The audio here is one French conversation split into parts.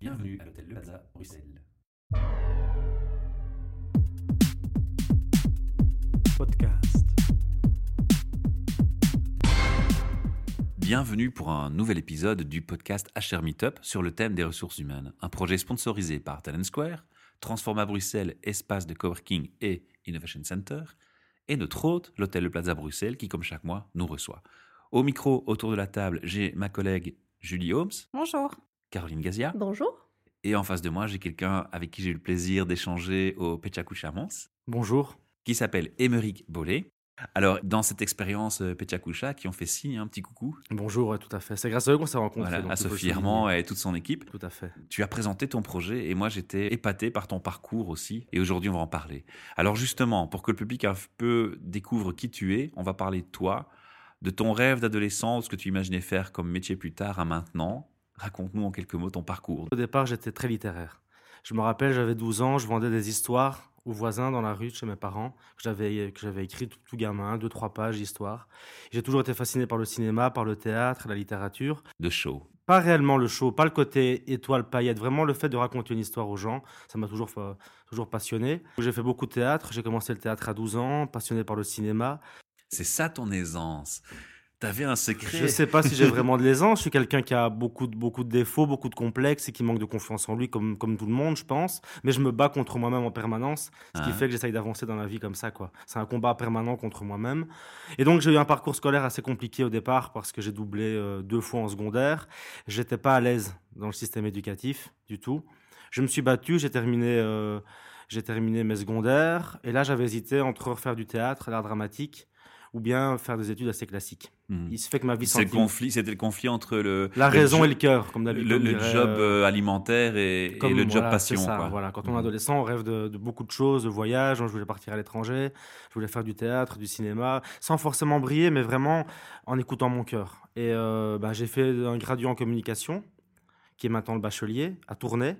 Bienvenue à l'hôtel Le Plaza, Bruxelles. Podcast. Bienvenue pour un nouvel épisode du podcast HR Meetup sur le thème des ressources humaines, un projet sponsorisé par Talent Square, Transforma Bruxelles, espace de coworking et Innovation Center, et notre hôte, l'hôtel Le Plaza Bruxelles, qui, comme chaque mois, nous reçoit. Au micro, autour de la table, j'ai ma collègue Julie Holmes, Bonjour. Caroline Gazia, Bonjour. et en face de moi, j'ai quelqu'un avec qui j'ai eu le plaisir d'échanger au Pechakucha-Mons, Bonjour. qui s'appelle Émeric Bollet. Alors, dans cette expérience euh, Pechakucha, qui ont fait signe, un petit coucou Bonjour, tout à fait. C'est grâce à eux qu'on s'est rencontrés. voilà, donc à Sophie. Herman et toute son équipe. Tout à fait. Tu as présenté ton projet et moi j'étais épaté par ton parcours aussi. Et aujourd'hui on va en parler. Alors justement, pour que le public un peu découvre qui tu es, on va parler de toi, de ton rêve d'adolescence, ce que tu imaginais faire comme métier plus tard à maintenant. Raconte-nous en quelques mots ton parcours. Au départ, j'étais très littéraire. Je me rappelle, j'avais 12 ans, je vendais des histoires aux voisins dans la rue de chez mes parents, que j'avais, que j'avais écrit tout, tout gamin, deux, trois pages d'histoire. J'ai toujours été fasciné par le cinéma, par le théâtre, la littérature. De show. Pas réellement le show, pas le côté étoile paillette, vraiment le fait de raconter une histoire aux gens, ça m'a toujours, fa- toujours passionné. J'ai fait beaucoup de théâtre, j'ai commencé le théâtre à 12 ans, passionné par le cinéma. C'est ça ton aisance. T'avais un secret. Je sais pas si j'ai vraiment de l'aisance. Je suis quelqu'un qui a beaucoup de, beaucoup de défauts, beaucoup de complexes et qui manque de confiance en lui, comme, comme tout le monde, je pense. Mais je me bats contre moi-même en permanence, ce qui Ah. fait que j'essaye d'avancer dans la vie comme ça, quoi. C'est un combat permanent contre moi-même. Et donc, j'ai eu un parcours scolaire assez compliqué au départ parce que j'ai doublé euh, deux fois en secondaire. J'étais pas à l'aise dans le système éducatif du tout. Je me suis battu, j'ai terminé, euh, j'ai terminé mes secondaires. Et là, j'avais hésité entre refaire du théâtre, l'art dramatique, ou bien faire des études assez classiques. Hmm. Il se fait que ma vie C'est conflit, c'était le conflit entre le La le raison et le cœur, comme d'habitude. le, on le dirait, job euh, euh, alimentaire et, et comme- le job voilà, passion. ça, quoi. Voilà, quand on est Mhm. adolescent, on rêve de, de beaucoup de choses, de voyages. Je voulais partir à l'étranger, je voulais faire du théâtre, du cinéma, sans forcément briller, mais vraiment en écoutant mon cœur. Et euh, ben, j'ai fait un graduat en communication, qui est maintenant le bachelier, à Tournai,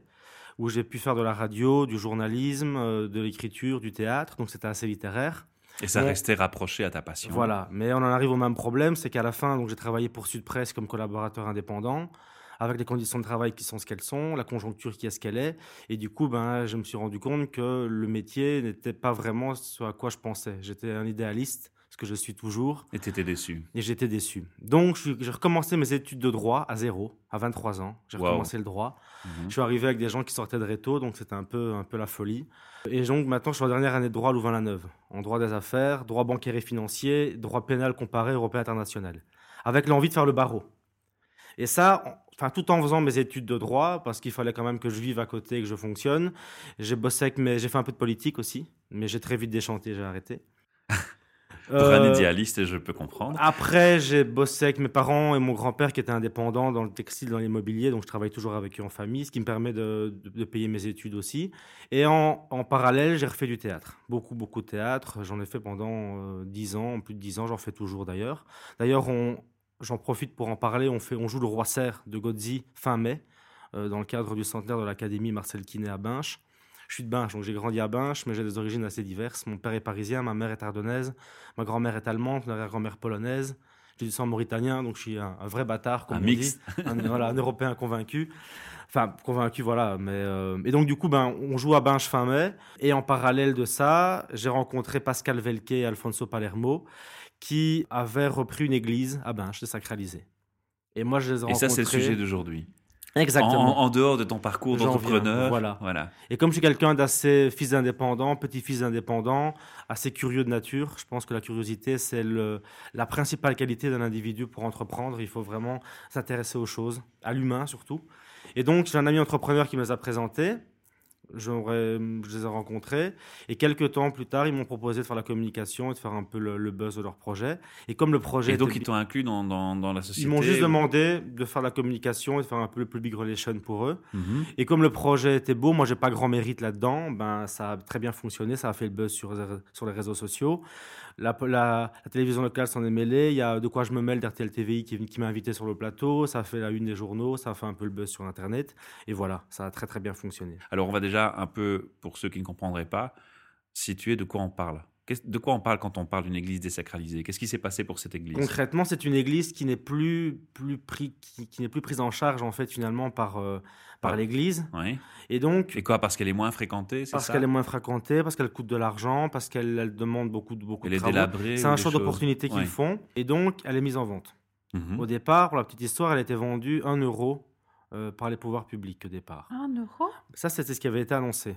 où j'ai pu faire de la radio, du journalisme, euh, de l'écriture, du théâtre. Donc c'était assez littéraire. Et ça Bon. restait rapproché à ta passion. Voilà, mais on en arrive au même problème, c'est qu'à la fin, donc j'ai travaillé pour Sud Presse comme collaborateur indépendant, avec les conditions de travail qui sont ce qu'elles sont, la conjoncture qui est ce qu'elle est, et du coup, ben, je me suis rendu compte que le métier n'était pas vraiment ce à quoi je pensais. J'étais un idéaliste, que je suis toujours, Et t'étais déçu. et j'étais déçu. Donc, j'ai recommencé mes études de droit à zéro, à 23 ans. J'ai Wow. recommencé le droit. Mhm. Je suis arrivé avec des gens qui sortaient de réto, donc c'était un peu, un peu la folie. Et donc maintenant, je suis en dernière année de droit à Louvain-la-Neuve, en droit des affaires, droit bancaire et financier, droit pénal comparé européen international, avec l'envie de faire le barreau. Et ça, en- enfin, tout en faisant mes études de droit, parce qu'il fallait quand même que je vive à côté et que je fonctionne. J'ai bossé avec mes... j'ai fait un peu de politique aussi, mais j'ai très vite déchanté, j'ai arrêté. Pour un Euh, idéaliste, je peux comprendre. après, j'ai bossé avec mes parents et mon grand-père qui était indépendant dans le textile, dans l'immobilier, donc je travaille toujours avec eux en famille, ce qui me permet de, de- de payer mes études aussi. Et en, en parallèle, j'ai refait du théâtre. Beaucoup, beaucoup de théâtre. J'en ai fait pendant euh, 10 ans, plus de 10 ans, j'en fais toujours d'ailleurs. D'ailleurs, j'en profite pour en parler. On, fait, on joue le Roi Serre de Godzi fin mai, euh, dans le cadre du centenaire de l'Académie Marcel Quinet à Binche. Je suis de Binche, donc j'ai grandi à Binche, mais j'ai des origines assez diverses. Mon père est parisien, ma mère est ardennaise, ma grand-mère est allemande, ma grand-mère polonaise. J'ai du sang mauritanien, donc je suis un, un vrai bâtard, comme Un on mix. dit. Un, voilà, un Européen convaincu. Enfin, convaincu, voilà. Mais, euh, Et donc, du coup, ben, on joue à Binche fin mai. Et en parallèle de ça, j'ai rencontré Pascal Velke et Alfonso Palermo, qui avaient repris une église à Binche, désacralisée. Et moi, je les ai Et ça, c'est le sujet d'aujourd'hui. Exactement. En, en dehors de ton parcours d'entrepreneur. voilà. voilà. Et comme je suis quelqu'un d'assez fils d'indépendant, petit-fils d'indépendant, assez curieux de nature, je pense que la curiosité, c'est la principale qualité d'un individu pour entreprendre. Il faut vraiment s'intéresser aux choses, à l'humain surtout. Et donc, j'ai un ami entrepreneur qui me les a présentés. J'aurais- Je les ai rencontrés. Et quelques temps plus tard, ils m'ont proposé de faire la communication et de faire un peu le, le buzz de leur projet. Et comme le projet Et donc, était ils t'ont inclus dans, dans, dans la société. ils m'ont juste demandé de faire la communication et de faire un peu le public relation pour eux. Mhm. Et comme le projet était beau, moi j'ai pas grand mérite là-dedans, ben ça a très bien fonctionné, ça a fait le buzz sur, sur les réseaux sociaux. La, télévision locale s'en est mêlée, il y a de quoi je me mêle d'RTL TVI qui, m'a invité sur le plateau, ça fait la une des journaux, ça fait un peu le buzz sur Internet, et voilà, ça a très très bien fonctionné. Alors, on va déjà un peu, pour ceux qui ne comprendraient pas, situer de quoi on parle? De quoi on parle quand on parle d'une église désacralisée? Qu'est-ce qui s'est passé pour cette église? Concrètement, c'est une église qui n'est plus, plus, pris, qui, qui n'est plus prise en charge en fait finalement par, euh, par Ah. l'église. Oui. Et donc, Et quoi Parce qu'elle est moins fréquentée, c'est parce qu'elle est moins fréquentée, parce qu'elle coûte de l'argent, parce qu'elle elle demande beaucoup, de- beaucoup Elle de est travaux. délabrée C'est un des choix choses d'opportunité qu'ils Ouais. font. Et donc, elle est mise en vente. Mhm. Au départ, pour la petite histoire, elle était vendue 1 euro euh, par les pouvoirs publics au départ. Un euro? Ça, c'était ce qui avait été annoncé.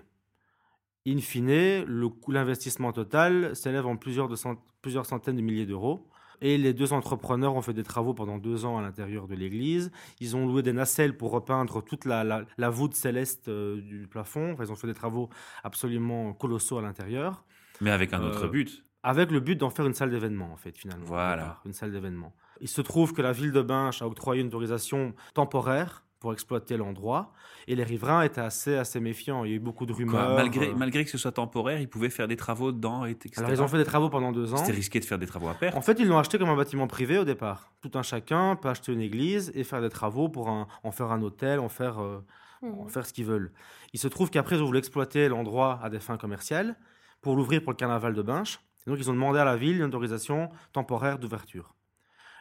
In fine, le coût- l'investissement total s'élève en plusieurs, de cent- plusieurs centaines de milliers d'euros. Et les deux entrepreneurs ont fait des travaux pendant deux ans à l'intérieur de l'église. Ils ont loué des nacelles pour repeindre toute la, la- la voûte céleste euh, du plafond. Enfin, ils ont fait des travaux absolument colossaux à l'intérieur, Mais avec un Euh, autre but. avec le but d'en faire une salle d'événement, en fait, finalement. Voilà. Une salle d'événement. Il se trouve que la ville de Binche a octroyé une autorisation temporaire pour exploiter l'endroit. Et les riverains étaient assez, assez méfiants. Il y a eu beaucoup de Quoi, rumeurs. malgré, euh, malgré que ce soit temporaire, ils pouvaient faire des travaux dedans, et etc. Alors, ils ont fait des travaux pendant deux ans. C'était risqué de faire des travaux à perte. En fait, ils l'ont acheté comme un bâtiment privé au départ. Tout un chacun peut acheter une église et faire des travaux pour un- en faire un hôtel, en faire, euh, en faire ce qu'ils veulent. Il se trouve qu'après, ils ont voulu exploiter l'endroit à des fins commerciales pour l'ouvrir pour le carnaval de Binche. Et donc, ils ont demandé à la ville une autorisation temporaire d'ouverture.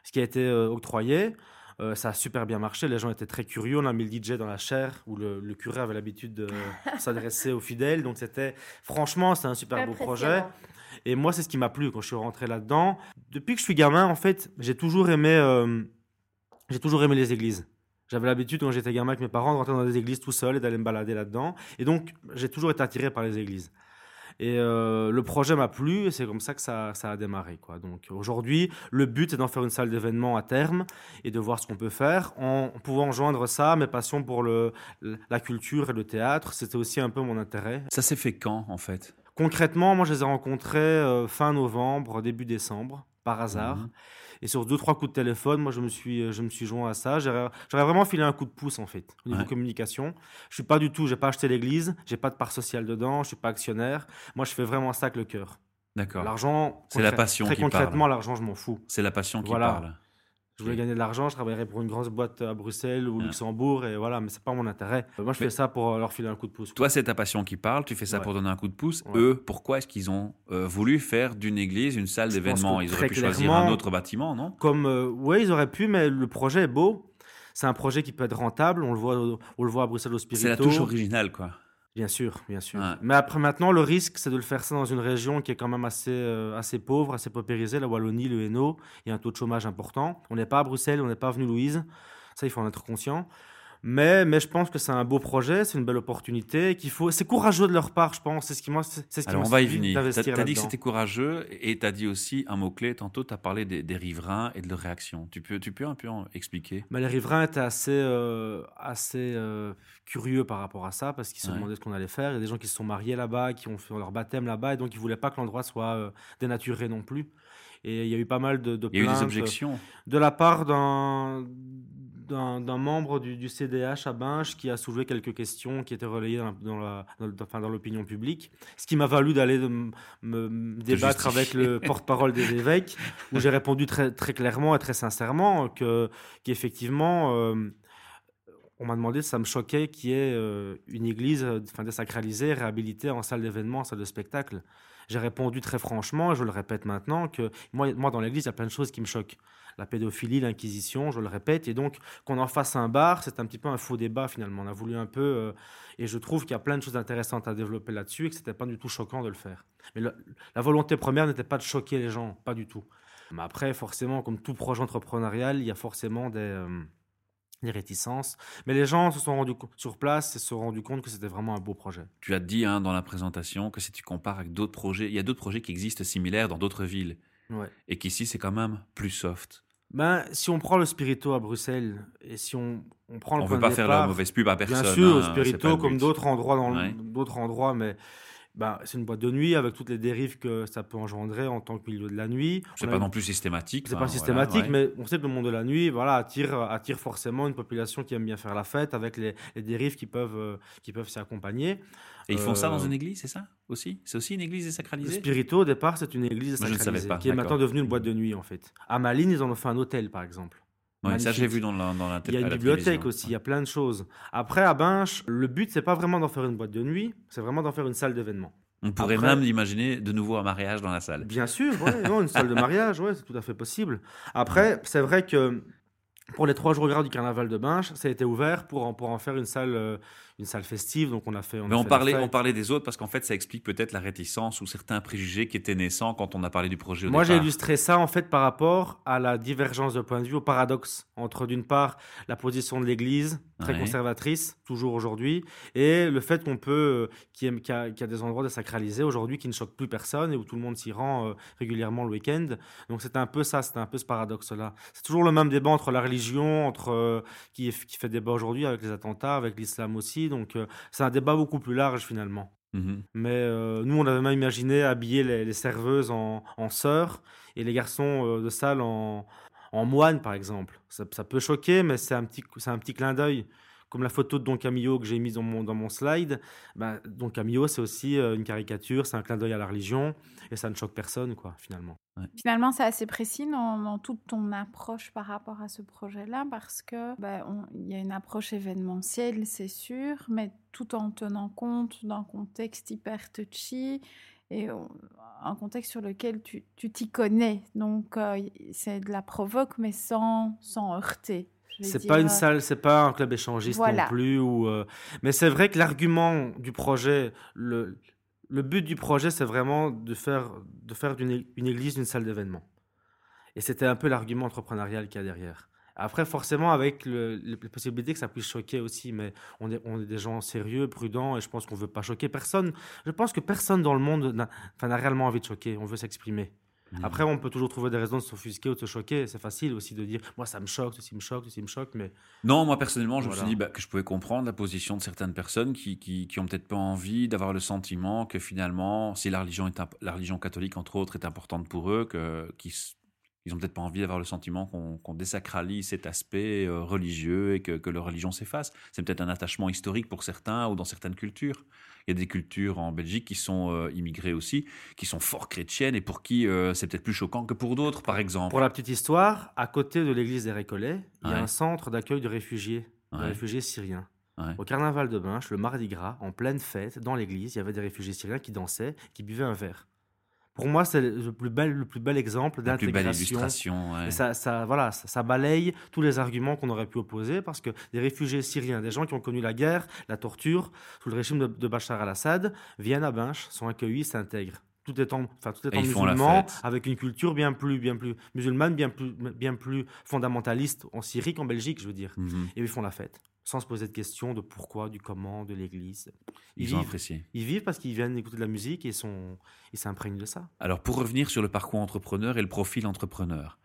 Ce qui a été euh, octroyé. Euh, ça a super bien marché, les gens étaient très curieux. On a mis le DJ dans la chaire où le, le curé avait l'habitude de s'adresser aux fidèles. Donc, c'était franchement, c'est un super beau projet. Et moi, c'est ce qui m'a plu quand je suis rentré là-dedans. Depuis que je suis gamin, en fait, j'ai toujours aimé, euh, j'ai toujours aimé les églises. J'avais l'habitude, quand j'étais gamin avec mes parents, de rentrer dans des églises tout seul et d'aller me balader là-dedans. Et donc, j'ai toujours été attiré par les églises. Et euh, le projet m'a plu et c'est comme ça que ça, ça a démarré. Quoi. Donc aujourd'hui, le but c'est d'en faire une salle d'événement à terme et de voir ce qu'on peut faire en pouvant joindre ça à mes passions pour le, la culture et le théâtre. C'était aussi un peu mon intérêt. Ça s'est fait quand, en fait? Concrètement, moi, je les ai rencontrés euh, fin novembre, début décembre, par hasard. Mhm. Et sur deux, trois coups de téléphone, moi, je me suis, je me suis joint à ça. J'aurais vraiment filé un coup de pouce, en fait, au niveau Ouais. communication. Je suis pas du tout, j'ai pas acheté l'église, j'ai pas de part sociale dedans, je suis pas actionnaire. Moi, je fais vraiment ça avec le cœur. D'accord. L'argent, C'est la passion Très qui concrètement, l'argent, je m'en fous. C'est la passion qui Voilà. parle. Je voulais Ok. gagner de l'argent, je travaillerais pour une grosse boîte à Bruxelles ou au Ah. Luxembourg, et voilà, mais c'est pas mon intérêt. Euh, Moi, je Mais- fais ça pour euh, leur filer un coup de pouce. Toi, c'est ta passion qui parle, tu fais ça Ouais. pour donner un coup de pouce. Ouais. Eux, pourquoi est-ce qu'ils ont euh, voulu faire d'une église une salle d'événement Ils auraient pu choisir un autre bâtiment, non? Comme, euh, ouais, ils auraient pu, mais le projet est beau. C'est un projet qui peut être rentable. On le voit, on le voit à Bruxelles au Spirito. C'est la touche originale, quoi. Bien sûr, bien sûr. Ouais. Mais après, maintenant, le risque, c'est de le faire ça dans une région qui est quand même assez, euh, assez pauvre, assez paupérisée, la Wallonie, le Hainaut. Il y a un taux de chômage important. On n'est pas à Bruxelles, on n'est pas avenue Louise. Ça, il faut en être conscient. Mais, mais je pense que c'est un beau projet, c'est une belle opportunité. Qu'il faut, c'est courageux de leur part, je pense. C'est ce qui m'a, c'est ce qui Alors, on va y venir. Tu d'investir as dit que c'était courageux et tu as dit aussi un mot-clé. Tantôt, tu as parlé des, des riverains et de leur réaction. Tu peux, tu peux un peu en expliquer? Mais les riverains étaient assez, euh, assez euh, curieux par rapport à ça parce qu'ils se Ouais. demandaient ce qu'on allait faire. Il y a des gens qui se sont mariés là-bas, qui ont fait leur baptême là-bas et donc ils voulaient pas que l'endroit soit euh, dénaturé non plus. Et il y a eu pas mal de, de Il y a eu plaintes des objections. de la part d'un d'un membre du, du CDH à Binche qui a soulevé quelques questions qui étaient relayées dans la- l'opinion publique, ce qui m'a valu d'aller me, débattre avec le porte-parole des évêques, où j'ai répondu très, très clairement et très sincèrement que qu'effectivement, euh, on m'a demandé ça me choquait qu'il y ait euh, une église euh, enfin, désacralisée, réhabilitée en salle d'événement, en salle de spectacle. J'ai répondu très franchement, et je le répète maintenant, que moi, moi dans l'église, il y a plein de choses qui me choquent. La pédophilie, l'inquisition, je le répète, et donc qu'on en fasse un bar, c'est un petit peu un faux débat finalement. On a voulu un peu, euh, et je trouve qu'il y a plein de choses intéressantes à développer là-dessus, et que c'était pas du tout choquant de le faire. Mais la volonté première n'était pas de choquer les gens, pas du tout. Mais après, forcément, comme tout projet entrepreneurial, il y a forcément des, euh, des réticences. Mais les gens se sont rendus sur place et se sont rendus compte que c'était vraiment un beau projet. Tu as dit hein, dans la présentation que si tu compares avec d'autres projets, il y a d'autres projets qui existent similaires dans d'autres villes. Ouais. Et qu'ici, c'est quand même plus soft. Ben, si on prend le Spirito à Bruxelles et si on, on prend le On ne veut pas faire la mauvaise pub à personne. Bien sûr, hein, le Spirito, comme d'autres endroits, dans Ouais. d'autres endroits, mais ben, c'est une boîte de nuit avec toutes les dérives que ça peut engendrer en tant que milieu de la nuit. C'est pas eu- non plus systématique. C'est hein, pas voilà, systématique, ouais. mais on sait que le monde de la nuit, voilà, attire, attire forcément une population qui aime bien faire la fête avec les, les dérives qui peuvent, euh, qui peuvent s'y accompagner. Et ils font ça dans Euh, une église, c'est ça aussi? C'est aussi une église désacralisée? Spirito, au départ, c'est une église Moi, je ne savais sacralisée, pas, qui est maintenant devenue une boîte de nuit, en fait. À Malines, ils en ont fait un hôtel, par exemple. Ouais, ça, j'ai vu dans la, dans la Il y a une bibliothèque aussi, il y a plein de choses. Après, à Binche, le but, c'est pas vraiment d'en faire une boîte de nuit, c'est vraiment d'en faire une salle d'événement. On pourrait Après- même imaginer de nouveau un mariage dans la salle. Bien sûr, ouais, non, une salle de mariage, ouais, c'est tout à fait possible. Après, c'est vrai que pour les trois jours gras du carnaval de Binche, ça a été ouvert pour en, pour en faire une salle, euh, une salle festive. Donc on a fait. Mais a on fait la parlait, on parlait des autres parce qu'en fait, ça explique peut-être la réticence ou certains préjugés qui étaient naissants quand on a parlé du projet au Moi, j'ai illustré ça en fait par rapport à la divergence de point de vue, au paradoxe entre d'une part la position de l'Église très Ouais. conservatrice toujours aujourd'hui et le fait qu'on peut, euh, qu'il y, a, des endroits désacralisés aujourd'hui qui ne choquent plus personne et où tout le monde s'y rend euh, régulièrement le week-end. Donc c'était un peu ça, c'était un peu ce paradoxe-là. C'est toujours le même débat entre la religion, entre euh, qui fait débat aujourd'hui avec les attentats, avec l'islam aussi. Donc euh, c'est un débat beaucoup plus large finalement. Mhm. Mais euh, nous, on avait même imaginé habiller les, les serveuses en, en sœurs et les garçons euh, de salle en, en moines, par exemple. Ça, ça peut choquer, mais c'est un petit, c'est un petit clin d'œil. Comme la photo de Don Camillo que j'ai mise dans mon, dans mon slide, ben, Don Camillo, c'est aussi euh, une caricature, c'est un clin d'œil à la religion, et ça ne choque personne, quoi, finalement. Finalement, c'est assez précis dans, dans toute ton approche par rapport à ce projet-là, parce que ben, on- il y a une approche événementielle, c'est sûr, mais tout en tenant compte d'un contexte hyper touchy et euh, un contexte sur lequel tu tu t'y connais. Donc, euh, c'est de la provoque, mais sans, sans heurter. C'est pas une dire. salle, c'est pas un club échangiste Voilà. non plus. Ou, euh, Mais c'est vrai que l'argument du projet, le, le but du projet, c'est vraiment de faire, de faire d'une une église une salle d'événement. Et c'était un peu l'argument entrepreneurial qu'il y a derrière. Après, forcément, avec le, les possibilités que ça puisse choquer aussi, mais on est, on est des gens sérieux, prudents, et je pense qu'on veut pas choquer personne. Je pense que personne dans le monde n'a réellement envie de choquer. On veut s'exprimer. Mhm. Après, on peut toujours trouver des raisons de s'offusquer ou de se choquer. C'est facile aussi de dire, moi, ça me choque, ceci me choque, ceci me choque, mais Non, moi personnellement, je me suis dit bah, que je pouvais comprendre la position de certaines personnes qui, qui, qui ont peut-être pas envie d'avoir le sentiment que finalement, si la religion, est la religion catholique, entre autres, est importante pour eux, qu'ils ils ont peut-être pas envie d'avoir le sentiment qu'on désacralise cet aspect euh, religieux et que, que leur religion s'efface. C'est peut-être un attachement historique pour certains ou dans certaines cultures. Il y a des cultures en Belgique qui sont euh, immigrées aussi, qui sont fort chrétiennes et pour qui euh, c'est peut-être plus choquant que pour d'autres, par exemple. Pour la petite histoire, à côté de l'église des Récollets, il y a un centre d'accueil de réfugiés, de Ouais. réfugiés syriens. Ouais. Au carnaval de Binche, le mardi gras, en pleine fête, dans l'église, il y avait des réfugiés syriens qui dansaient, qui buvaient un verre. Pour moi, c'est le plus bel, le plus bel exemple La plus belle d'intégration. illustration. ouais. Et ça, ça, voilà, ça, ça balaye tous les arguments qu'on aurait pu opposer parce que des réfugiés syriens, des gens qui ont connu la guerre, la torture, sous le régime de, de Bachar al-Assad, viennent à Binche, sont accueillis, s'intègrent. Tout étant, enfin, tout étant fête. avec une culture bien plus, bien plus musulmane, bien plus, bien plus fondamentaliste en Syrie qu'en Belgique, je veux dire. Mhm. Et ils font la fête, sans se poser de questions de pourquoi, du comment, de l'église. Ils, Ils ont vivent. apprécié. Ils vivent parce qu'ils viennent écouter de la musique et sont, ils s'imprègnent de ça. Alors, pour revenir sur le parcours entrepreneur et le profil entrepreneur,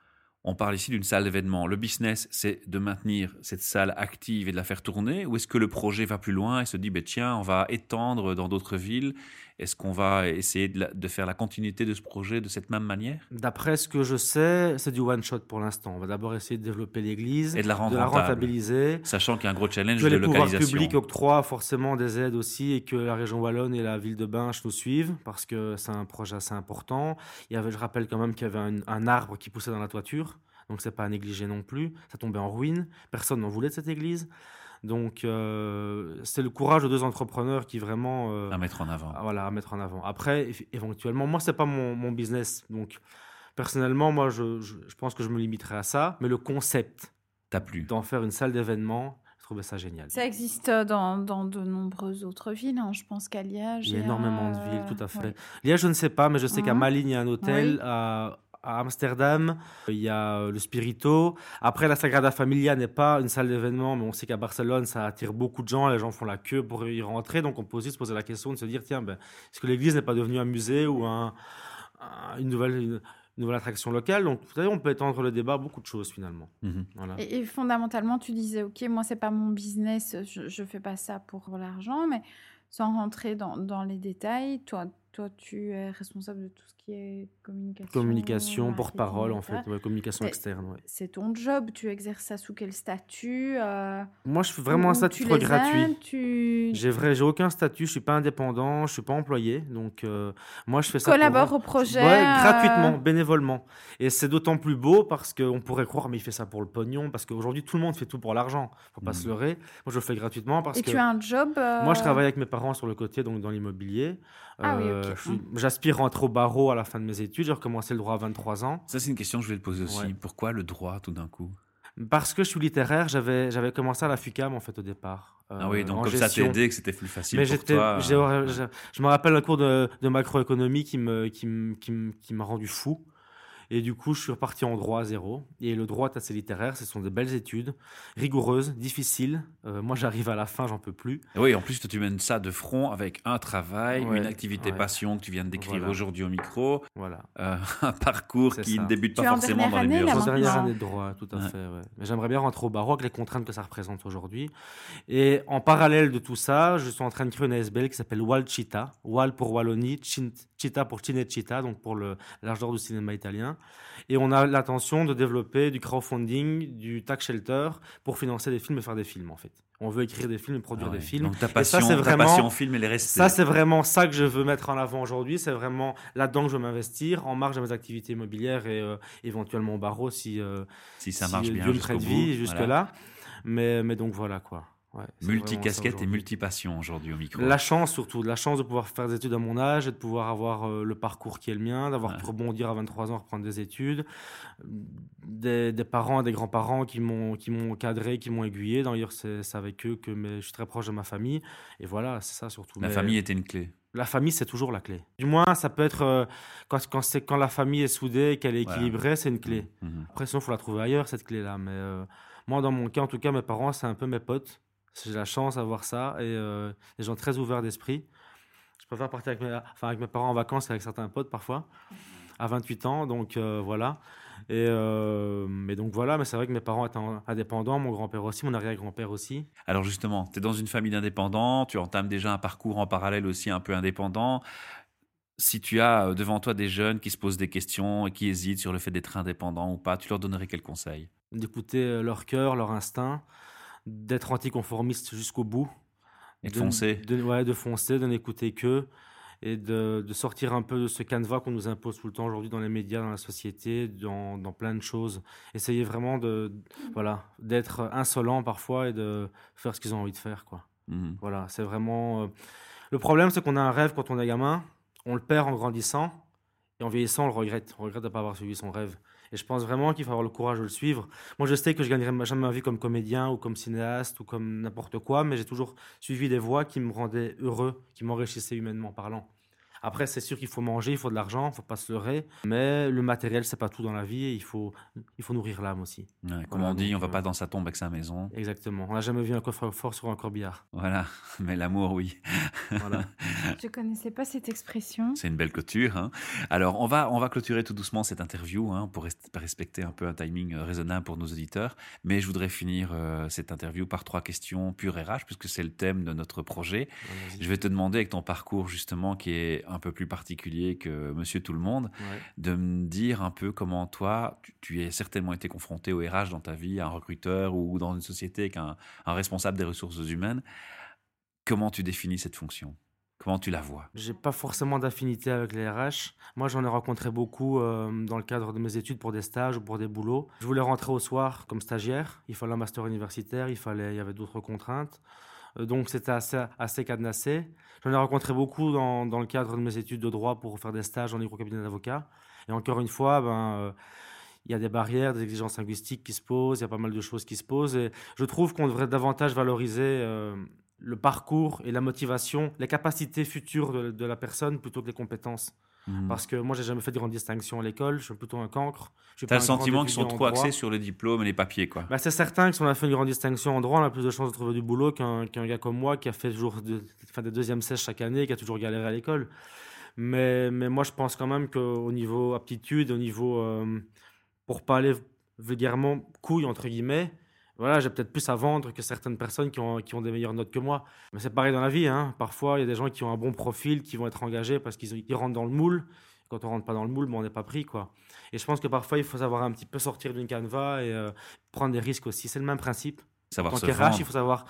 on parle ici d'une salle d'événement. Le business, c'est de maintenir cette salle active et de la faire tourner Ou est-ce que le projet va plus loin et se dit, ben, tiens, on va étendre dans d'autres villes Est-ce qu'on va essayer de, la- de faire la continuité de ce projet de cette même manière? D'après ce que je sais, c'est du one shot pour l'instant. On va d'abord essayer de développer l'église, Et de la rendre de la rentable. rentabiliser. Sachant qu'il y a un gros challenge Que de les pouvoirs localisation. publics octroient forcément des aides aussi et que la région wallonne et la ville de Binche nous suivent parce que c'est un projet assez important. Il y avait, je rappelle quand même qu'il y avait un, un arbre qui poussait dans la toiture, donc c'est pas à négliger non plus. Ça tombait en ruine, personne n'en voulait de cette église. Donc euh, c'est le courage de deux entrepreneurs qui vraiment euh, à mettre en avant. ah, voilà, à mettre en avant. Après, éventuellement, moi, c'est pas mon, mon business. Donc, personnellement, moi, je, je, je pense que je me limiterai à ça. Mais le concept T'as plu d'en faire une salle d'événement, je trouvais ça génial. Ça existe dans, dans de nombreuses autres villes. hein. Je pense qu'à Liège. Il y a énormément de villes, tout à fait. ouais. Liège, je ne sais pas, mais je sais qu'à Mhm. Malines, il y a un hôtel. Oui. À, à Amsterdam, il y a euh, le Spirito. Après, la Sagrada Familia n'est pas une salle d'événement, mais on sait qu'à Barcelone, ça attire beaucoup de gens. Les gens font la queue pour y rentrer. Donc, on peut aussi se poser la question de se dire tiens, ben, est-ce que l'église n'est pas devenue un musée ou un, un- une, nouvelle, une, une nouvelle attraction locale? Donc, vous savez, on peut étendre le débat à beaucoup de choses finalement. Mhm. Voilà. Et, et fondamentalement, tu disais, ok, moi, c'est pas mon business, je, je fais pas ça pour l'argent, mais sans rentrer dans, dans les détails, toi, toi, tu es responsable de tout ce qui qui est communication. Porte-parole, en fait, ouais, communication externe. ouais. C'est ton job, tu exerces ça sous quel statut euh, Moi, je fais vraiment un statut tu gratuit. aides, tu J'ai vrai, j'ai aucun statut, je suis pas indépendant, je suis pas employé, donc euh, moi je fais ça. pour- collabores au projet. Ouais, euh, gratuitement, bénévolement. Et c'est d'autant plus beau parce qu'on pourrait croire, mais il fait ça pour le pognon, parce qu'aujourd'hui tout le monde fait tout pour l'argent. Faut pas Mhm. se leurrer. Moi je le fais gratuitement parce Et que tu as un job. euh, moi je travaille avec mes parents sur le côté, donc dans l'immobilier. Ah oui, Euh, J'aspire à rentrer au barreau à la fin de mes études. J'ai recommencé le droit à 23 ans. Ça, c'est une question que je vais te poser aussi. Ouais. Pourquoi le droit tout d'un coup? Parce que je suis littéraire, j'avais j'avais commencé à la FUCAM en fait au départ. Ah oui, euh, donc en comme ça t'a gestion. aidé, que c'était plus facile Mais pour j'étais, toi. euh, je, je me rappelle un cours de, de macroéconomie qui me, qui me, qui me- qui m'a rendu fou. Et du coup, je suis reparti en droit à zéro. Et le droit assez littéraire, ce sont des belles études, rigoureuses, difficiles. Euh, moi, j'arrive à la fin, j'en peux plus. Oui, en plus, toi, tu mènes ça de front avec un travail, Ouais, une activité ouais. passion que tu viens de décrire Voilà. aujourd'hui au micro, Voilà. euh, un parcours qui ça. ne débute Tu pas forcément dans les là, En dernière année de droit, tout à Ouais. fait. ouais. Mais j'aimerais bien rentrer au barreau avec les contraintes que ça représente aujourd'hui. Et en parallèle de tout ça, je suis en train de créer une ASBL qui s'appelle Wal Chita. Wal pour Wallonie, Chin- Chita pour Cinecittà, donc pour le l'âge d'or du cinéma italien. Et on a l'intention de développer du crowdfunding, du tax shelter pour financer des films et faire des films en fait. On veut écrire des films et produire Ah ouais. des films. Donc ta ça, passion, c'est ta vraiment- passion film, elle est restée. Ça, c'est vraiment ça que je veux mettre en avant aujourd'hui. C'est vraiment là-dedans que je veux m'investir, en marge de mes activités immobilières et euh, éventuellement au barreau si, euh, si ça si marche bien Dieu me prête vie voilà. jusque-là. Mais, mais donc voilà quoi. Ouais, Multicasquette et multipassion aujourd'hui au micro. La chance surtout, la chance de pouvoir faire des études à mon âge et de pouvoir avoir euh, le parcours qui est le mien, d'avoir Ouais. pu rebondir à 23 ans, reprendre des études, des, des parents, des grands-parents qui m'ont qui m'ont cadré, qui m'ont aiguillé. D'ailleurs, c'est avec eux que mes- je suis très proche de ma famille. Et voilà, c'est ça surtout. La Mais famille était une clé. La famille, c'est toujours la clé. Du moins, ça peut être euh, quand, quand, c'est- quand la famille est soudée et qu'elle est Voilà. équilibrée, c'est une clé. Mhm. Après, sinon, il faut la trouver ailleurs, cette clé-là. Mais euh, moi, dans mon cas, en tout cas, mes parents, c'est un peu mes potes. J'ai la chance d'avoir ça et euh, des gens très ouverts d'esprit. Je préfère partir avec mes, enfin, avec mes parents en vacances qu'avec certains potes parfois, à 28 ans. Donc euh, voilà. Et euh, mais donc voilà, mais c'est vrai que mes parents étaient en- indépendants, mon grand-père aussi, mon arrière-grand-père aussi. Alors justement, tu es dans une famille d'indépendants, tu entames déjà un parcours en parallèle aussi un peu indépendant. Si tu as devant toi des jeunes qui se posent des questions et qui hésitent sur le fait d'être indépendant ou pas, tu leur donnerais quel conseil? D'écouter leur cœur, leur instinct, d'être anticonformiste jusqu'au bout. Et de foncer. de, ouais, de foncer, de n'écouter qu'eux et de, de sortir un peu de ce canevas qu'on nous impose tout le temps aujourd'hui dans les médias, dans la société, dans, dans plein de choses. Essayer vraiment de, voilà, d'être insolent parfois et de faire ce qu'ils ont envie de faire, quoi. Mhm. Voilà, c'est vraiment. euh, Le problème, c'est qu'on a un rêve quand on est gamin, on le perd en grandissant, et en vieillissant, on le regrette. On regrette de ne pas avoir suivi son rêve. Et je pense vraiment qu'il faut avoir le courage de le suivre. Moi, je sais que je gagnerai jamais ma vie comme comédien ou comme cinéaste ou comme n'importe quoi, mais j'ai toujours suivi des voies qui me rendaient heureux, qui m'enrichissaient humainement parlant. Après, c'est sûr qu'il faut manger, il faut de l'argent, il faut pas se leurrer, mais le matériel, c'est pas tout dans la vie, et il faut, il faut nourrir l'âme aussi. Ouais, comme Voilà, on dit, donc, on va euh, pas dans sa tombe avec sa maison. Exactement. On n'a jamais vu un coffre fort sur un corbillard. Voilà, mais l'amour, oui. Voilà. Je connaissais pas cette expression. C'est une belle clôture. hein. Alors, on va, on va clôturer tout doucement cette interview hein, pour respecter un peu un timing euh, raisonnable pour nos auditeurs. Mais je voudrais finir euh, cette interview par trois questions pure RH, puisque c'est le thème de notre projet. Je vais te demander, avec ton parcours justement qui est un peu plus particulier que Monsieur Tout le Monde, Ouais. de me dire un peu comment toi, tu, tu es certainement été confronté au RH dans ta vie, à un recruteur ou dans une société avec un, un responsable des ressources humaines. Comment tu définis cette fonction? Comment tu la vois? J'ai pas forcément d'affinité avec les RH. Moi, j'en ai rencontré beaucoup euh, dans le cadre de mes études pour des stages ou pour des boulots. Je voulais rentrer au soir comme stagiaire. Il fallait un master universitaire, il, fallait, il y avait d'autres contraintes. Euh, donc, c'était assez, assez cadenassé. J'en ai rencontré beaucoup dans, le cadre de mes études de droit pour faire des stages gros cabinets d'avocats. Et encore une fois, ben, euh, il y a des barrières, des exigences linguistiques qui se posent, il y a pas mal de choses qui se posent. Et je trouve qu'on devrait davantage valoriser euh, le parcours et la motivation, les capacités futures de la personne plutôt que les compétences. Mhm. Parce que moi, j'ai jamais fait de grande distinction à l'école, je suis plutôt un cancre. T'as le sentiment qu'ils sont trop axés sur le diplôme et les papiers, quoi. Bah, c'est certain que si on a fait une grande distinction en droit, on a plus de chances de trouver du boulot qu'un qu'un gars comme moi qui a fait toujours de, enfin, des deuxièmes sèches chaque année et qui a toujours galéré à l'école. Mais, mais moi, je pense quand même qu'au niveau aptitude, au niveau, euh, pour pas aller vulgairement, couille, entre guillemets, voilà, j'ai peut-être plus à vendre que certaines personnes qui ont, qui ont des meilleures notes que moi. Mais c'est pareil dans la vie. Hein. Parfois, il y a des gens qui ont un bon profil, qui vont être engagés parce qu'ils ils rentrent dans le moule. Quand on rentre pas dans le moule, ben, on n'est pas pris, quoi. Et je pense que parfois, il faut savoir un petit peu sortir d'une canevas et euh, prendre des risques aussi. C'est le même principe. Savoir en tant qu'RH, il faut savoir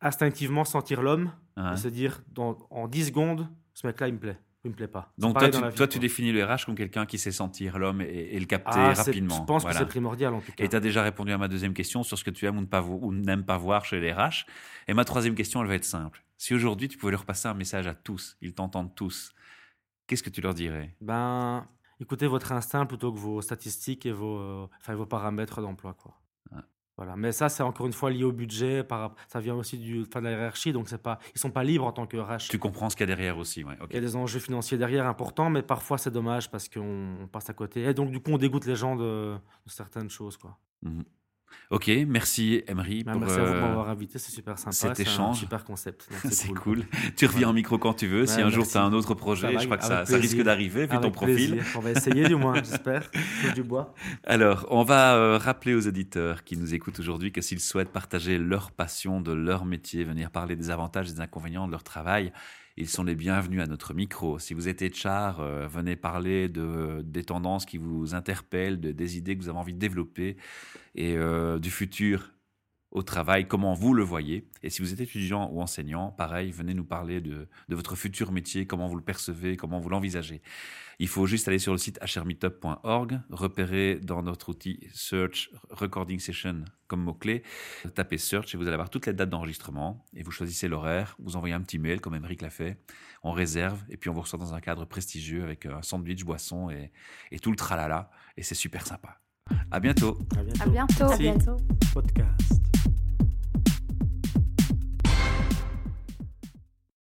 instinctivement sentir l'homme et se dire, dans, en 10 secondes, ce mec-là, il me plaît. Il me plaît pas. Donc toi, tu, vie, toi, tu définis le RH comme quelqu'un qui sait sentir l'homme et, et le capter Ah, rapidement. Je pense Voilà. que c'est primordial, en tout cas. Et tu as déjà répondu à ma deuxième question sur ce que tu aimes ou, ne pas vo- ou n'aimes pas voir chez les RH. Et ma troisième question, elle va être simple. Si aujourd'hui, tu pouvais leur passer un message à tous, ils t'entendent tous, qu'est-ce que tu leur dirais? Ben, écoutez votre instinct plutôt que vos statistiques et vos, euh, enfin, vos paramètres d'emploi. Quoi. Voilà. Mais ça, c'est encore une fois lié au budget. Par, ça vient aussi du, enfin, de la hiérarchie. Donc, pas, ils sont pas libres en tant que RH. Tu comprends ce qu'il y a derrière aussi, ouais. Il y a des enjeux financiers derrière importants, mais parfois, c'est dommage parce qu'on on passe à côté. Et donc, du coup, on dégoûte les gens de, de certaines choses. Quoi. Mhm. Ok, merci Emery Ben, pour merci à vous de euh, m'avoir invité. C'est super sympa. cet c'est un échange. super concept. C'est cool. cool. Tu reviens en micro quand tu veux. si Ouais, un jour tu as un autre projet, va, je crois que ça, ça risque d'arriver vu ton Avec profil. plaisir. On va essayer du moins, j'espère. Du bois. Alors, on va euh, rappeler aux auditeurs qui nous écoutent aujourd'hui que s'ils souhaitent partager leur passion de leur métier, venir parler des avantages et des inconvénients de leur travail, ils sont les bienvenus à notre micro. Si vous êtes HR, euh, venez parler de, des tendances qui vous interpellent, de- des idées que vous avez envie de développer et euh, du futur au travail, comment vous le voyez. Et si vous êtes étudiant ou enseignant, pareil, venez nous parler de, de votre futur métier, comment vous le percevez, comment vous l'envisagez. Il faut juste aller sur le site hrmeetup.org, repérer dans notre outil Search Recording Session comme mot-clé, tapez Search et vous allez avoir toutes les dates d'enregistrement et vous choisissez l'horaire, vous envoyez un petit mail comme Emeric l'a fait, on réserve et puis on vous reçoit dans un cadre prestigieux avec un sandwich, boisson et, et tout le tralala et c'est super sympa. À bientôt À bientôt. À bientôt. À Merci. bientôt. Podcast.